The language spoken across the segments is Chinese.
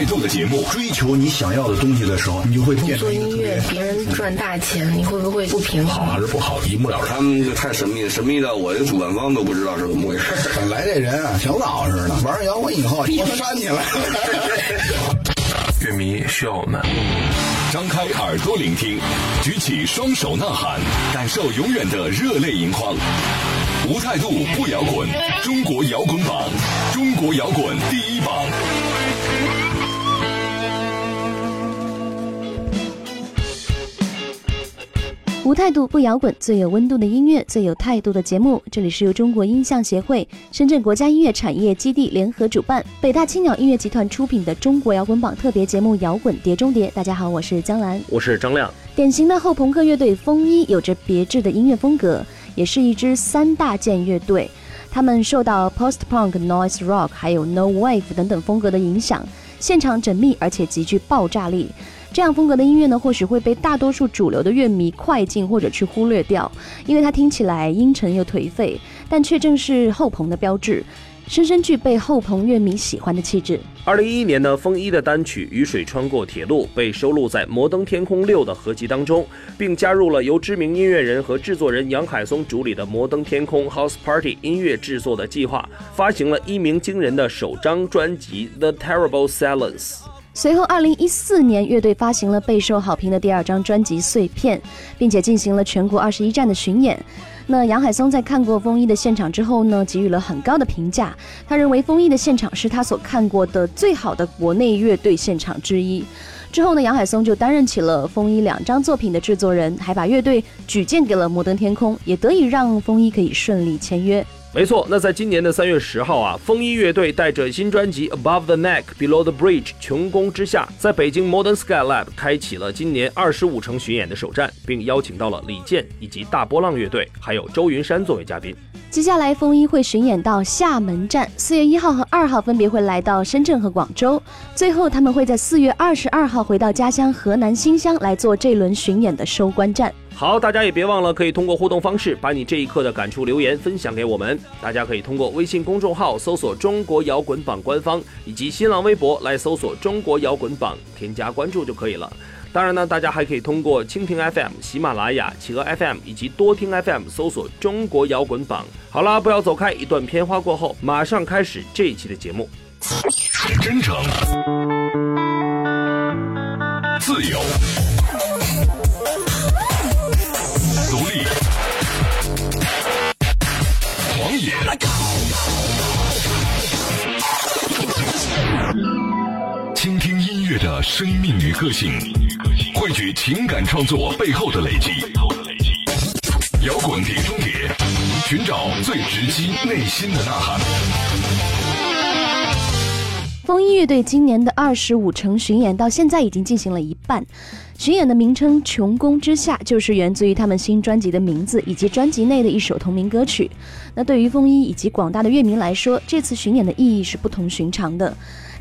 最有态度的节目。追求你想要的东西的时候，你就会变成做音乐，别人赚大钱，你会不会不平衡？好还是不好，一目了然。他们就太神秘了，神秘到我这主办方都不知道是怎么回事。本来这人啊，小老实的，玩摇滚以后，我扇起来了。乐迷需要我们，张开耳朵聆听，举起双手呐喊，感受永远的热泪盈眶。无态度不摇滚，中国摇滚榜，中国摇滚第一榜。无态度不摇滚，最有温度的音乐，最有态度的节目。这里是由中国音像协会、深圳国家音乐产业基地联合主办，北大青鸟音乐集团出品的中国摇滚榜特别节目《摇滚碟中谍》。大家好，我是江兰，我是张亮。典型的后朋克乐队风衣有着别致的音乐风格，也是一支三大件乐队。他们受到 post punk、noise rock 还有 no wave 等等风格的影响，现场缜密而且极具爆炸力。这样风格的音乐呢，或许会被大多数主流的乐迷快进或者去忽略掉，因为它听起来阴沉又颓废，但却正是后朋的标志，深深具备后朋乐迷喜欢的气质。二零一一年呢，风衣的单曲《雨水穿过铁路》被收录在《摩登天空六》的合集当中，并加入了由知名音乐人和制作人杨海松主理的摩登天空 House Party 音乐制作的计划，发行了一鸣惊人的首张专辑《The Terrible Silence》。随后，二零一四年，乐队发行了备受好评的第二张专辑《碎片》，并且进行了全国二十一站的巡演。那杨海松在看过风衣的现场之后呢，给予了很高的评价。他认为风衣的现场是他所看过的最好的国内乐队现场之一。之后呢，杨海松就担任起了风衣两张作品的制作人，还把乐队举荐给了摩登天空，也得以让风衣可以顺利签约。没错，那在今年的三月十号啊，风衣乐队带着新专辑《Above the Neck Below the Bridge》琼宫之下，在北京 Modern Sky Lab 开启了今年二十五城巡演的首站，并邀请到了李健以及大波浪乐队，还有周云山作为嘉宾。接下来，风衣会巡演到厦门站，四月一号和二号分别会来到深圳和广州，最后他们会在四月二十二号回到家乡河南新乡来做这轮巡演的收官站。好，大家也别忘了可以通过互动方式把你这一刻的感触留言分享给我们。大家可以通过微信公众号搜索“中国摇滚榜”官方，以及新浪微博来搜索“中国摇滚榜”，添加关注就可以了。当然呢，大家还可以通过蜻蜓 FM、喜马拉雅、企鹅 FM 以及多听 FM 搜索“中国摇滚榜”。好啦，不要走开，一段片花过后，马上开始这一期的节目。真诚，自由，生命与个性，汇聚情感创作背后的累积。摇滚碟中谍，寻找最直击内心的呐喊。风衣乐队今年的二十五城巡演到现在已经进行了一半，巡演的名称《琼宫之下》就是源自于他们新专辑的名字以及专辑内的一首同名歌曲。那对于风衣以及广大的乐迷来说，这次巡演的意义是不同寻常的。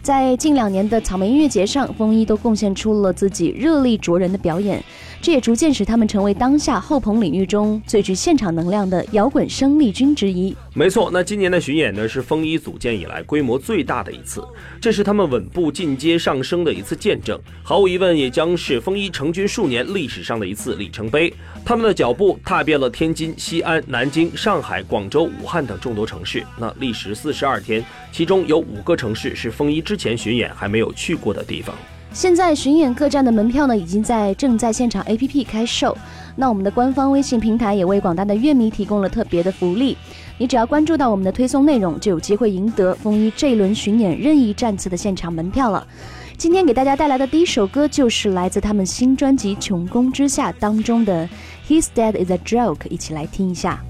在近两年的草莓音乐节上，风衣都贡献出了自己热力灼人的表演，这也逐渐使他们成为当下后朋领域中最具现场能量的摇滚生力军之一。没错，那今年的巡演呢是风衣组建以来规模最大的一次，这是他们稳步进阶上升的一次见证，毫无疑问也将是风衣成军数年历史上的一次里程碑。他们的脚步踏遍了天津、西安、南京、上海、广州、武汉等众多城市，那历时四十二天，其中有五个城市是风衣之前巡演还没有去过的地方。现在巡演各站的门票呢，已经在正在现场 APP 开售。那我们的官方微信平台也为广大的乐迷提供了特别的福利，你只要关注到我们的推送内容，就有机会赢得风衣这一轮巡演任意站次的现场门票了。今天给大家带来的第一首歌就是来自他们新专辑《穷宫之下》当中的《His Dad Is a Joke》，一起来听一下。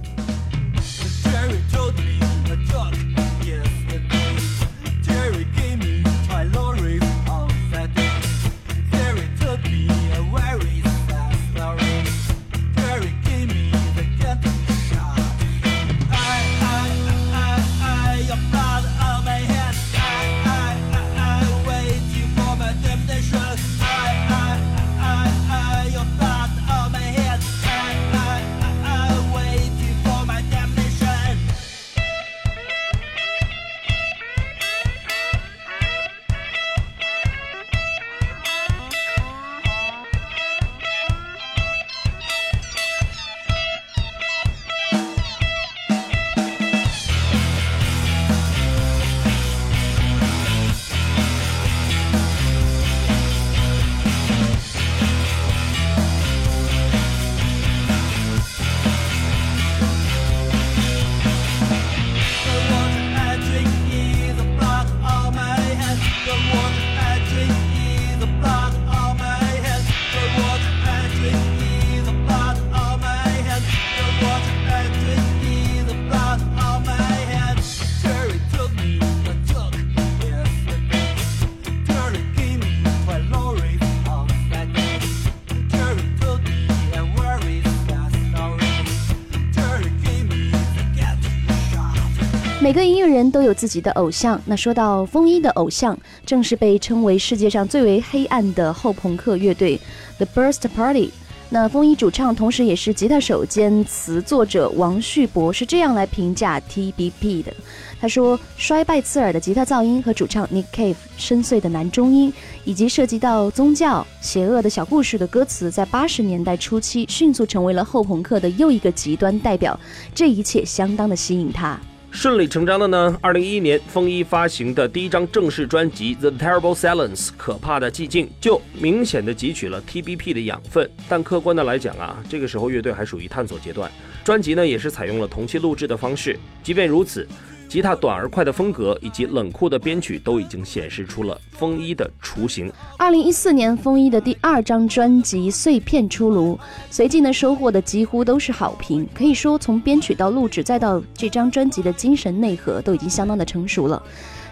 人都有自己的偶像。那说到风衣的偶像，正是被称为世界上最为黑暗的后朋克乐队 The Burst Party。那风衣主唱，同时也是吉他手兼词作者王旭博是这样来评价 TBP 的。他说：“衰败刺耳的吉他噪音和主唱 Nick Cave 深邃的男中音，以及涉及到宗教、邪恶的小故事的歌词，在八十年代初期迅速成为了后朋克的又一个极端代表。这一切相当的吸引他。”顺理成章的呢，二零一一年风衣发行的第一张正式专辑《The Terrible Silence》可怕的寂静，就明显的汲取了 TBP 的养分。但客观的来讲啊，这个时候乐队还属于探索阶段，专辑呢也是采用了同期录制的方式。即便如此，吉他短而快的风格以及冷酷的编曲都已经显示出了风衣的雏形。二零一四年，风衣的第二张专辑《碎片》出炉，随即呢收获的几乎都是好评。可以说，从编曲到录制，再到这张专辑的精神内核，都已经相当的成熟了。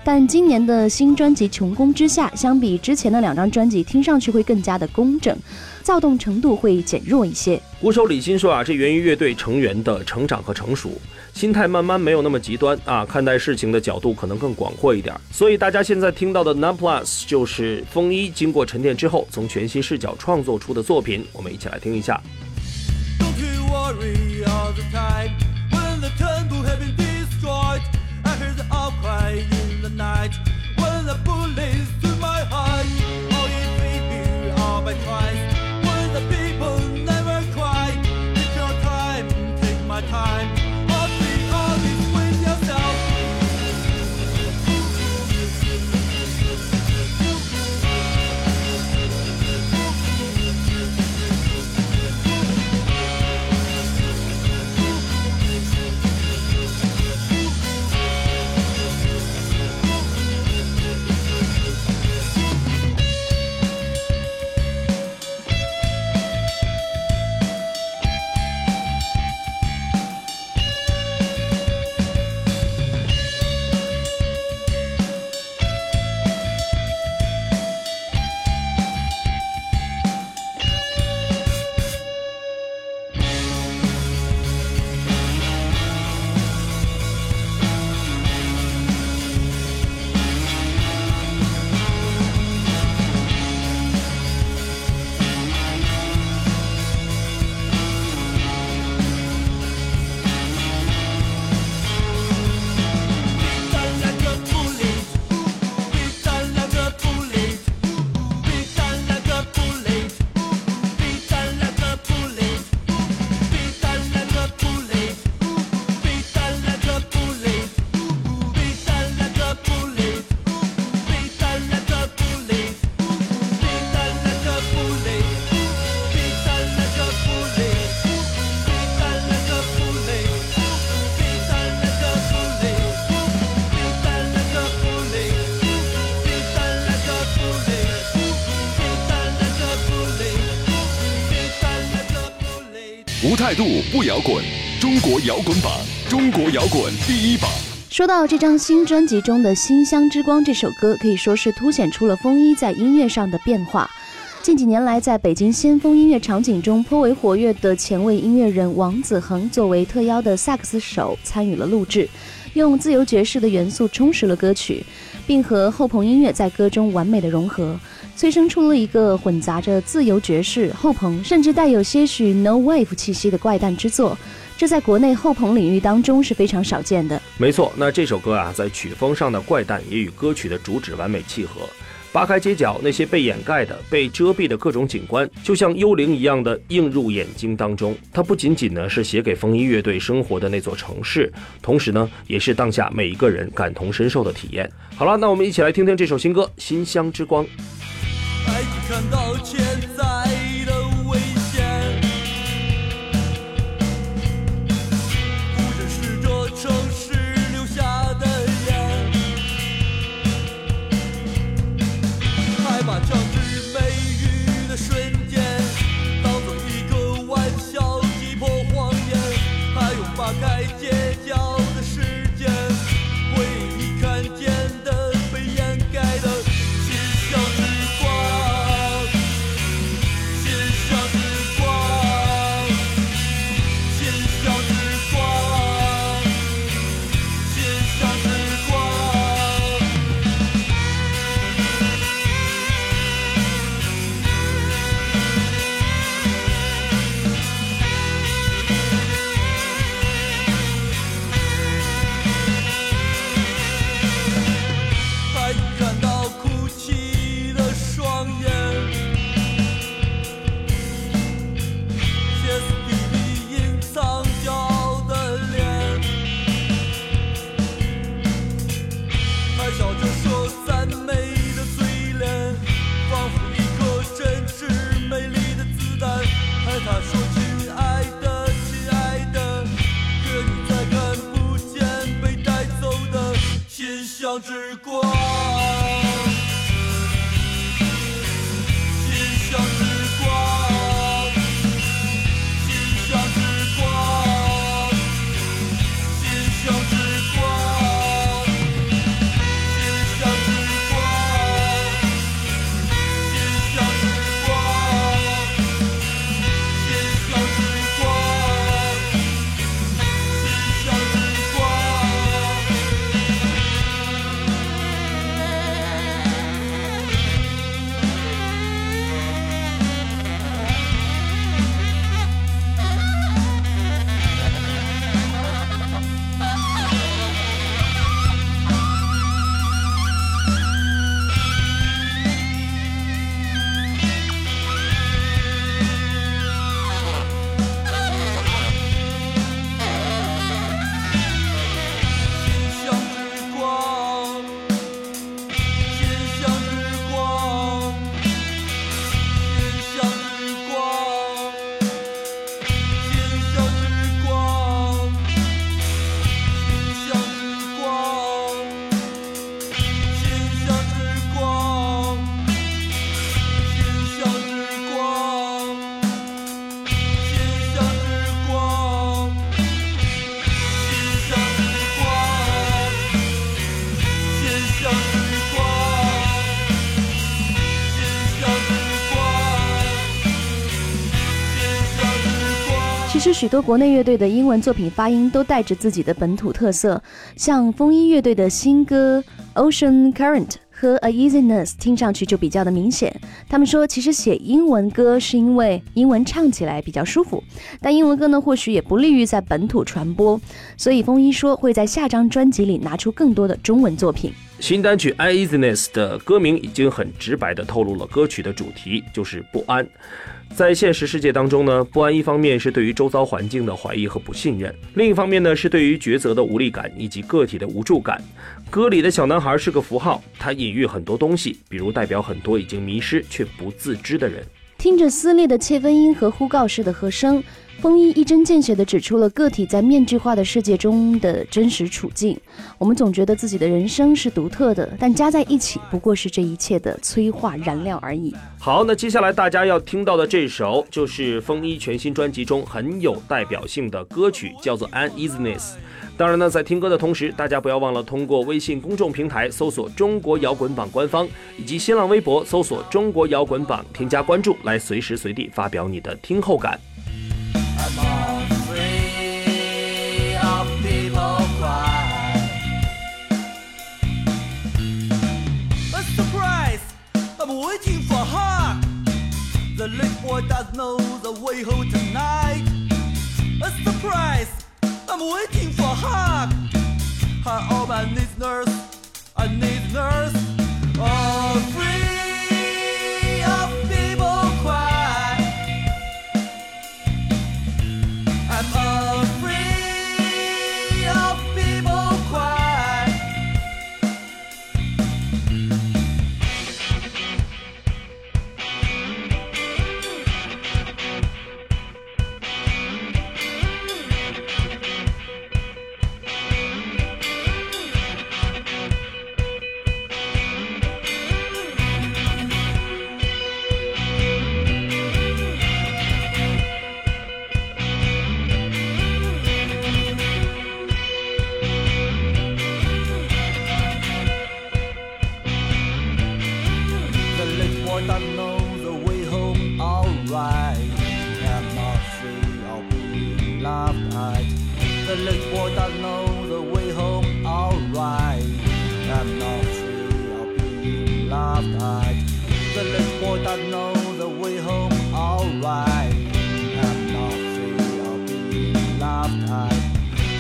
但今年的新专辑《穷宫之下》，相比之前的两张专辑，听上去会更加的工整，躁动程度会减弱一些。鼓手李欣说啊，这源于乐队成员的成长和成熟，心态慢慢没有那么极端啊，看待事情的角度可能更广阔一点。所以大家现在听到的 Non Plus 就是风衣经过沉淀之后，从全新视角创作出的作品，我们一起来听一下。态度不摇滚，中国摇滚榜，中国摇滚第一榜。说到这张新专辑中的《馨香之光》这首歌，可以说是凸显出了风衣在音乐上的变化。近几年来，在北京先锋音乐场景中颇为活跃的前卫音乐人王子恒作为特邀的萨克斯手参与了录制，用自由爵士的元素充实了歌曲，并和后朋音乐在歌中完美的融合，催生出了一个混杂着自由爵士、后朋，甚至带有些许 no wave 气息的怪诞之作。这在国内后朋领域当中是非常少见的。没错，那这首歌啊，在曲风上的怪诞也与歌曲的主旨完美契合。扒开街角那些被掩盖的、被遮蔽的各种景观，就像幽灵一样的映入眼睛当中。它不仅仅呢是写给风衣乐队生活的那座城市，同时呢，也是当下每一个人感同身受的体验。好了，那我们一起来听听这首新歌《馨香之光》。之国。其实许多国内乐队的英文作品发音都带着自己的本土特色，像风衣乐队的新歌《Ocean Current》和《A Easiness》听上去就比较的明显。他们说，其实写英文歌是因为英文唱起来比较舒服，但英文歌呢或许也不利于在本土传播，所以风衣说会在下张专辑里拿出更多的中文作品。新单曲《i easiness》的歌名已经很直白地透露了歌曲的主题，就是不安。在现实世界当中呢，不安一方面是对于周遭环境的怀疑和不信任，另一方面呢是对于抉择的无力感以及个体的无助感。歌里的小男孩是个符号，他隐喻很多东西，比如代表很多已经迷失却不自知的人。听着撕裂的切分音和呼告式的和声，风衣一针见血地指出了个体在面具化的世界中的真实处境。我们总觉得自己的人生是独特的，但加在一起不过是这一切的催化燃料而已。好，那接下来大家要听到的这首就是风衣全新专辑中很有代表性的歌曲，叫做《Uneasiness》。当然呢，在听歌的同时，大家不要忘了通过微信公众平台搜索“中国摇滚榜”官方，以及新浪微博搜索“中国摇滚榜”，添加关注，来随时随地发表你的听后感。The price? I'm waiting for Hawk The late boy does know the way home tonight. A surprise! I'm waiting for her. Her all my needs nurse. I need nurse. Oh, Afraid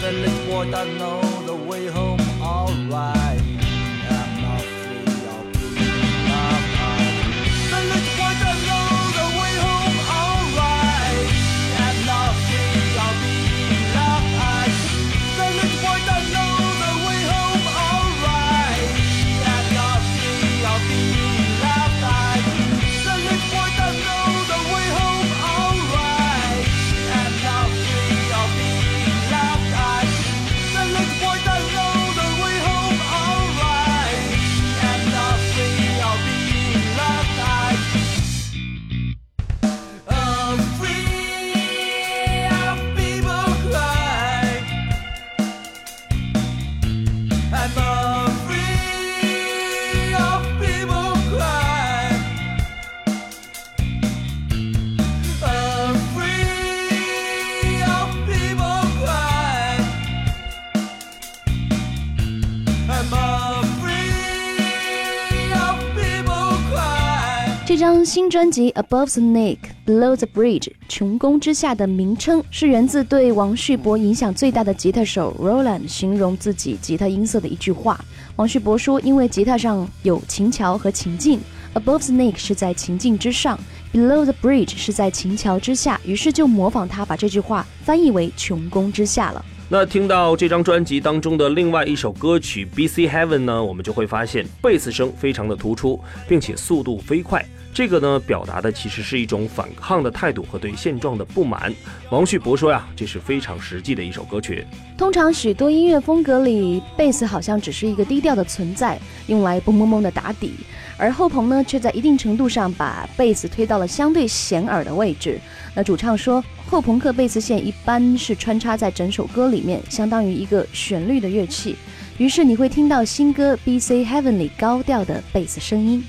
The late boy that knows the way home alright. 新专辑《Above the Snake, Below the Bridge》（穹宫之下的名称）是源自对王旭博影响最大的吉他手 Roland 形容自己吉他音色的一句话。王旭博说：“因为吉他上有琴桥和琴颈，Above the Snake 是在琴颈之上，Below the Bridge 是在琴桥之下。”于是就模仿他，把这句话翻译为“穹宫之下”了。那听到这张专辑当中的另外一首歌曲《BC Heaven》呢，我们就会发现贝斯声非常的突出，并且速度飞快。这个呢，表达的其实是一种反抗的态度和对现状的不满。王旭博说呀，这是非常实际的一首歌曲。通常许多音乐风格里，贝斯好像只是一个低调的存在，用来嘣嘣嘣的打底，而后鹏呢，却在一定程度上把贝斯推到了相对显耳的位置。那主唱说，后朋克贝斯线一般是穿插在整首歌里面，相当于一个旋律的乐器。于是你会听到新歌《B.C. Heavenly 高调的贝斯声音。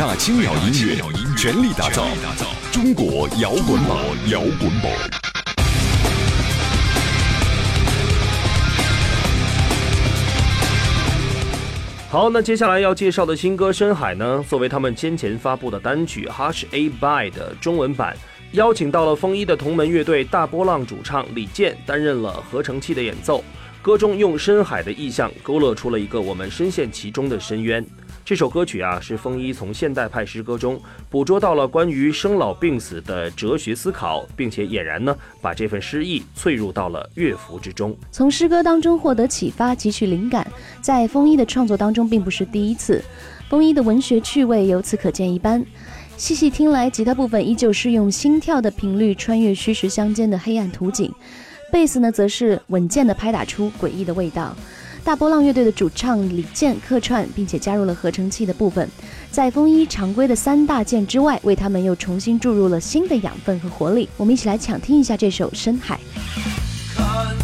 大青鸟音乐全力打造中国摇滚榜，摇滚榜。好，那接下来要介绍的新歌《深海》呢，作为他们先前发布的单曲《Hush A By》的中文版，邀请到了风衣的同门乐队大波浪主唱李健担任了合成器的演奏。歌中用深海的意象勾勒出了一个我们深陷其中的深渊。这首歌曲啊，是风衣从现代派诗歌中捕捉到了关于生老病死的哲学思考，并且俨然呢把这份诗意萃入到了乐符之中。从诗歌当中获得启发、汲取灵感，在风衣的创作当中并不是第一次。风衣的文学趣味由此可见一斑。细细听来，吉他部分依旧是用心跳的频率穿越虚实相间的黑暗图景，贝斯呢则是稳健的拍打出诡异的味道。大波浪乐队的主唱李健客串，并且加入了合成器的部分，在风衣常规的三大件之外，为他们又重新注入了新的养分和活力。我们一起来抢听一下这首《深海》。看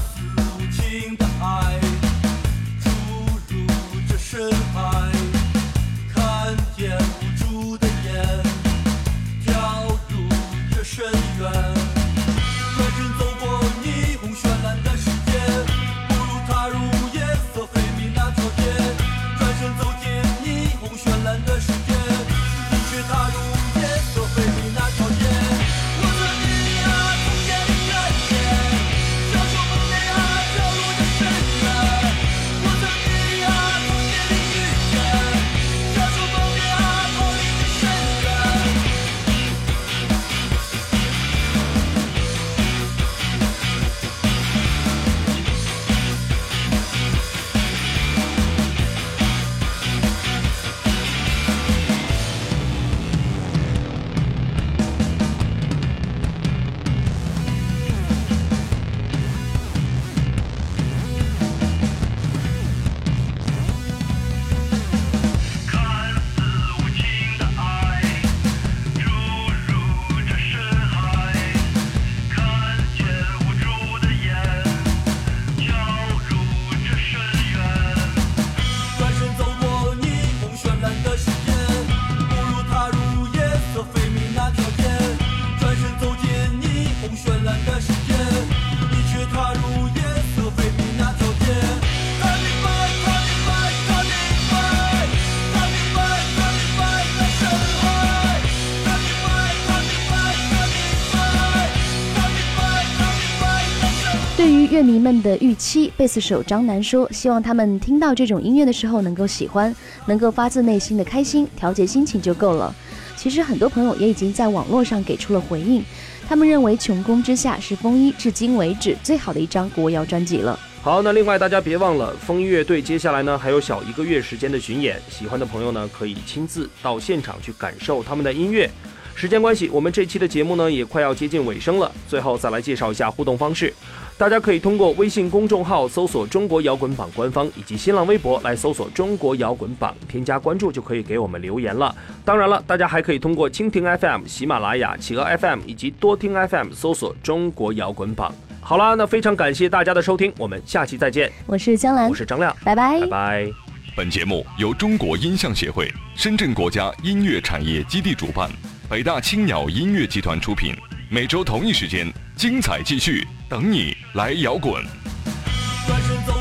乐迷们的预期，贝斯手张楠说：“希望他们听到这种音乐的时候能够喜欢，能够发自内心的开心，调节心情就够了。”其实很多朋友也已经在网络上给出了回应，他们认为《穷宫之下》是风衣至今为止最好的一张国谣专辑了。好，那另外大家别忘了，风衣乐队接下来呢还有小一个月时间的巡演，喜欢的朋友呢可以亲自到现场去感受他们的音乐。时间关系，我们这期的节目呢也快要接近尾声了，最后再来介绍一下互动方式。大家可以通过微信公众号搜索“中国摇滚榜”官方，以及新浪微博来搜索“中国摇滚榜”，添加关注就可以给我们留言了。当然了，大家还可以通过蜻蜓 FM、喜马拉雅、企鹅 FM 以及多听 FM 搜索“中国摇滚榜”。好啦，那非常感谢大家的收听，我们下期再见。我是江兰我，是张亮，拜拜拜拜。本节目由中国音像协会、深圳国家音乐产业基地主办，北大青鸟音乐集团出品。每周同一时间，精彩继续，等你来摇滚。转身走。